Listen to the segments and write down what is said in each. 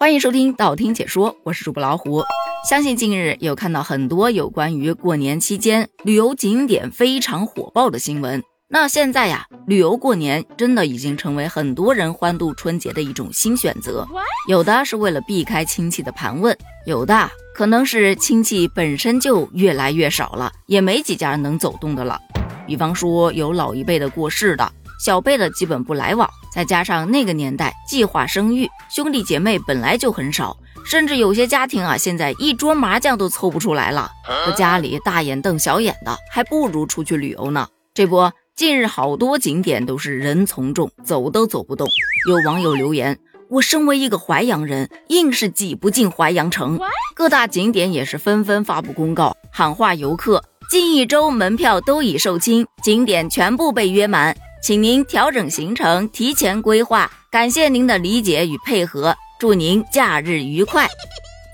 欢迎收听道听解说，我是主播老虎。相信近日有看到很多有关于过年期间旅游景点非常火爆的新闻。那现在呀，旅游过年真的已经成为很多人欢度春节的一种新选择。有的是为了避开亲戚的盘问，有的可能是亲戚本身就越来越少了，也没几家能走动的了。比方说有老一辈的过世的，小辈的基本不来往。再加上那个年代计划生育，兄弟姐妹本来就很少，甚至有些家庭啊，现在一桌麻将都凑不出来了，搁家里大眼瞪小眼的，还不如出去旅游呢。这不，近日好多景点都是人从众，走都走不动。有网友留言：“我身为一个淮阳人，硬是挤不进淮阳城。”各大景点也是纷纷发布公告，喊话游客：近一周门票都已售罄，景点全部被约满。请您调整行程，提前规划。感谢您的理解与配合，祝您假日愉快。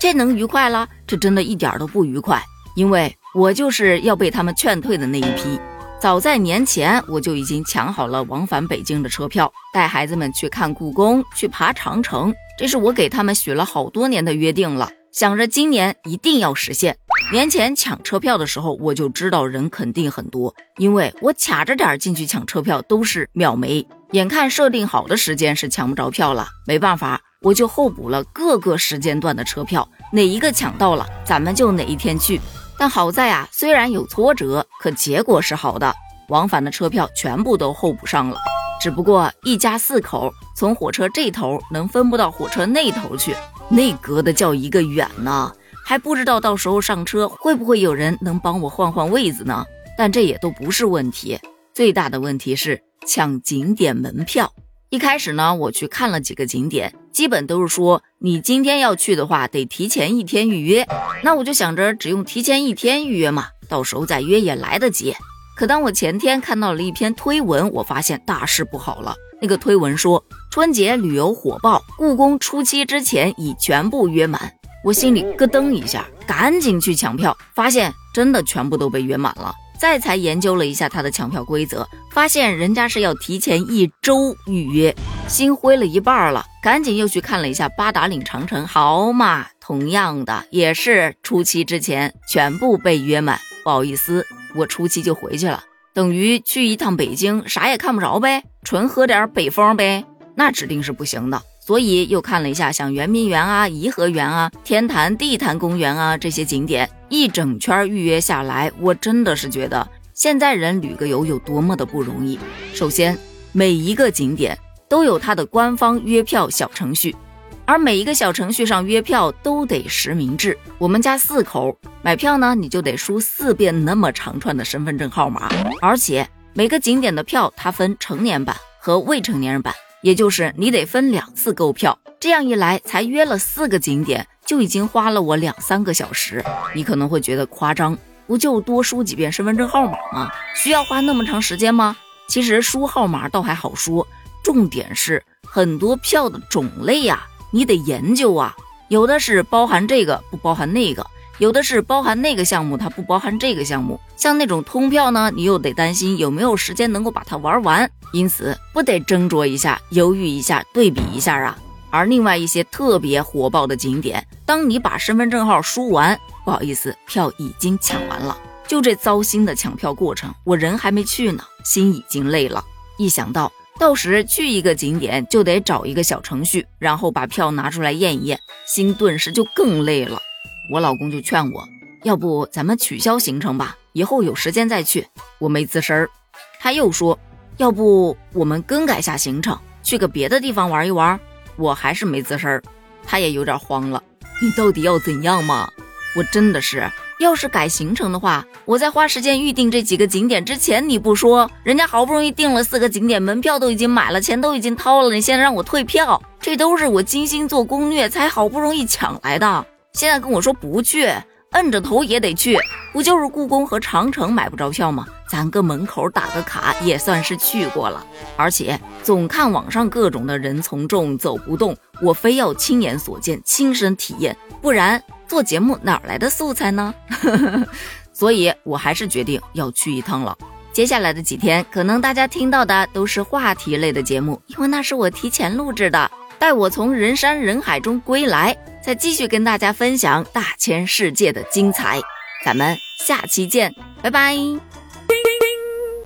这能愉快了？这真的一点都不愉快，因为我就是要被他们劝退的那一批。早在年前，我就已经抢好了往返北京的车票，带孩子们去看故宫，去爬长城。这是我给他们许了好多年的约定了，想着今年一定要实现。年前抢车票的时候，我就知道人肯定很多，因为我卡着点进去抢车票都是秒没。眼看设定好的时间是抢不着票了，没办法，我就候补了各个时间段的车票，哪一个抢到了，咱们就哪一天去。但好在啊，虽然有挫折，可结果是好的，往返的车票全部都候补上了。只不过一家四口从火车这头能分不到火车那头去，那隔的叫一个远呢。还不知道到时候上车会不会有人能帮我换换位子呢？但这也都不是问题，最大的问题是抢景点门票。一开始呢，我去看了几个景点，基本都是说你今天要去的话，得提前一天预约。那我就想着只用提前一天预约嘛，到时候再约也来得及。可当我前天看到了一篇推文，我发现大事不好了。那个推文说春节旅游火爆，故宫初七之前已全部约满。我心里咯噔一下，赶紧去抢票，发现真的全部都被约满了。再才研究了一下他的抢票规则，发现人家是要提前一周预约，心灰了一半了。赶紧又去看了一下八达岭长城，好嘛，同样的也是初七之前全部被约满。不好意思，我初七就回去了，等于去一趟北京，啥也看不着呗，纯喝点北风呗，那指定是不行的。所以又看了一下像圆明园啊、颐和园啊、天坛地坛公园啊这些景点，一整圈预约下来，我真的是觉得现在人旅个游有多么的不容易。首先，每一个景点都有它的官方约票小程序，而每一个小程序上约票都得实名制。我们家四口买票呢，你就得输四遍那么长串的身份证号码，而且每个景点的票它分成年版和未成年人版。也就是你得分两次购票，这样一来才约了四个景点，就已经花了我两三个小时。你可能会觉得夸张，不就多输几遍身份证号码吗？需要花那么长时间吗？其实输号码倒还好说，重点是很多票的种类呀，你得研究啊，有的是包含这个，不包含那个。有的是包含那个项目，它不包含这个项目。像那种通票呢，你又得担心有没有时间能够把它玩完，因此不得斟酌一下、犹豫一下、对比一下啊。而另外一些特别火爆的景点，当你把身份证号输完，不好意思，票已经抢完了。就这糟心的抢票过程，我人还没去呢，心已经累了。一想到到时去一个景点就得找一个小程序，然后把票拿出来验一验，心顿时就更累了。我老公就劝我，要不咱们取消行程吧，以后有时间再去。我没吱声儿。他又说，要不我们更改下行程，去个别的地方玩一玩。我还是没吱声儿。他也有点慌了，你到底要怎样嘛？我真的是，要是改行程的话，我在花时间预定这几个景点之前你不说，人家好不容易订了四个景点，门票都已经买了，钱都已经掏了，你现在让我退票，这都是我精心做攻略才好不容易抢来的。现在跟我说不去，摁着头也得去，不就是故宫和长城买不着票吗？咱搁门口打个卡也算是去过了。而且总看网上各种的人从众走不动，我非要亲眼所见，亲身体验，不然做节目哪来的素材呢？所以我还是决定要去一趟了。接下来的几天，可能大家听到的都是话题类的节目，因为那是我提前录制的。待我从人山人海中归来，再继续跟大家分享大千世界的精彩。咱们下期见，拜拜。